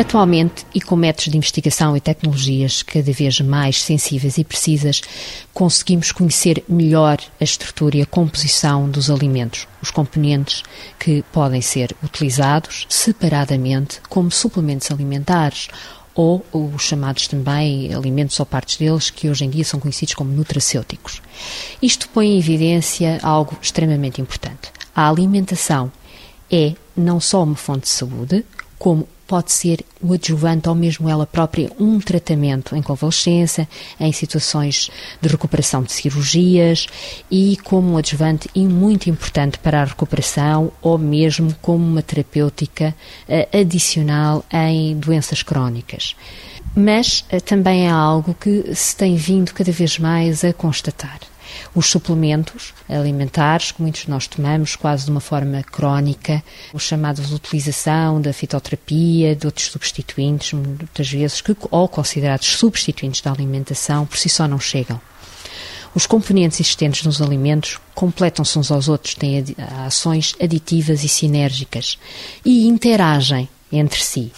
Atualmente, e com métodos de investigação e tecnologias cada vez mais sensíveis e precisas, conseguimos conhecer melhor a estrutura e a composição dos alimentos, os componentes que podem ser utilizados separadamente como suplementos alimentares ou os chamados também alimentos ou partes deles que hoje em dia são conhecidos como nutracêuticos. Isto põe em evidência algo extremamente importante. A alimentação é não só uma fonte de saúde, como pode ser o adjuvante ou mesmo ela própria um tratamento em convalescença, em situações de recuperação de cirurgias e como um adjuvante e muito importante para a recuperação ou mesmo como uma terapêutica uh, adicional em doenças crónicas. Mas uh, também é algo que se tem vindo cada vez mais a constatar os suplementos alimentares que muitos de nós tomamos quase de uma forma crónica, os chamados utilização da fitoterapia, de outros substituintes, muitas vezes, que, ou considerados substituintes da alimentação, por si só não chegam. Os componentes existentes nos alimentos completam-se uns aos outros, têm ações aditivas e sinérgicas e interagem entre si.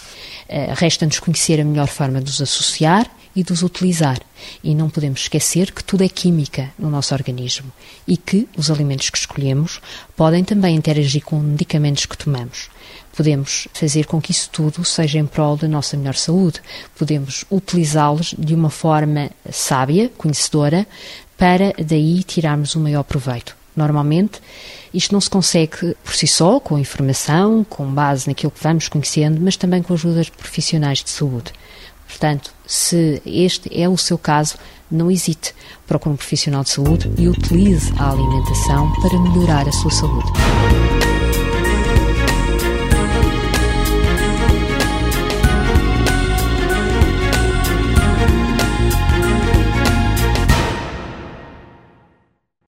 Eh, resta-nos conhecer a melhor forma de os associar e de os utilizar. E não podemos esquecer que tudo é química no nosso organismo e que os alimentos que escolhemos podem também interagir com medicamentos que tomamos. Podemos fazer com que isso tudo seja em prol da nossa melhor saúde. Podemos utilizá-los de uma forma sábia, conhecedora, para daí tirarmos o maior proveito. Normalmente, isto não se consegue por si só, com informação, com base naquilo que vamos conhecendo, mas também com a ajuda de profissionais de saúde. Portanto, se este é o seu caso, não hesite, procure um profissional de saúde e utilize a alimentação para melhorar a sua saúde.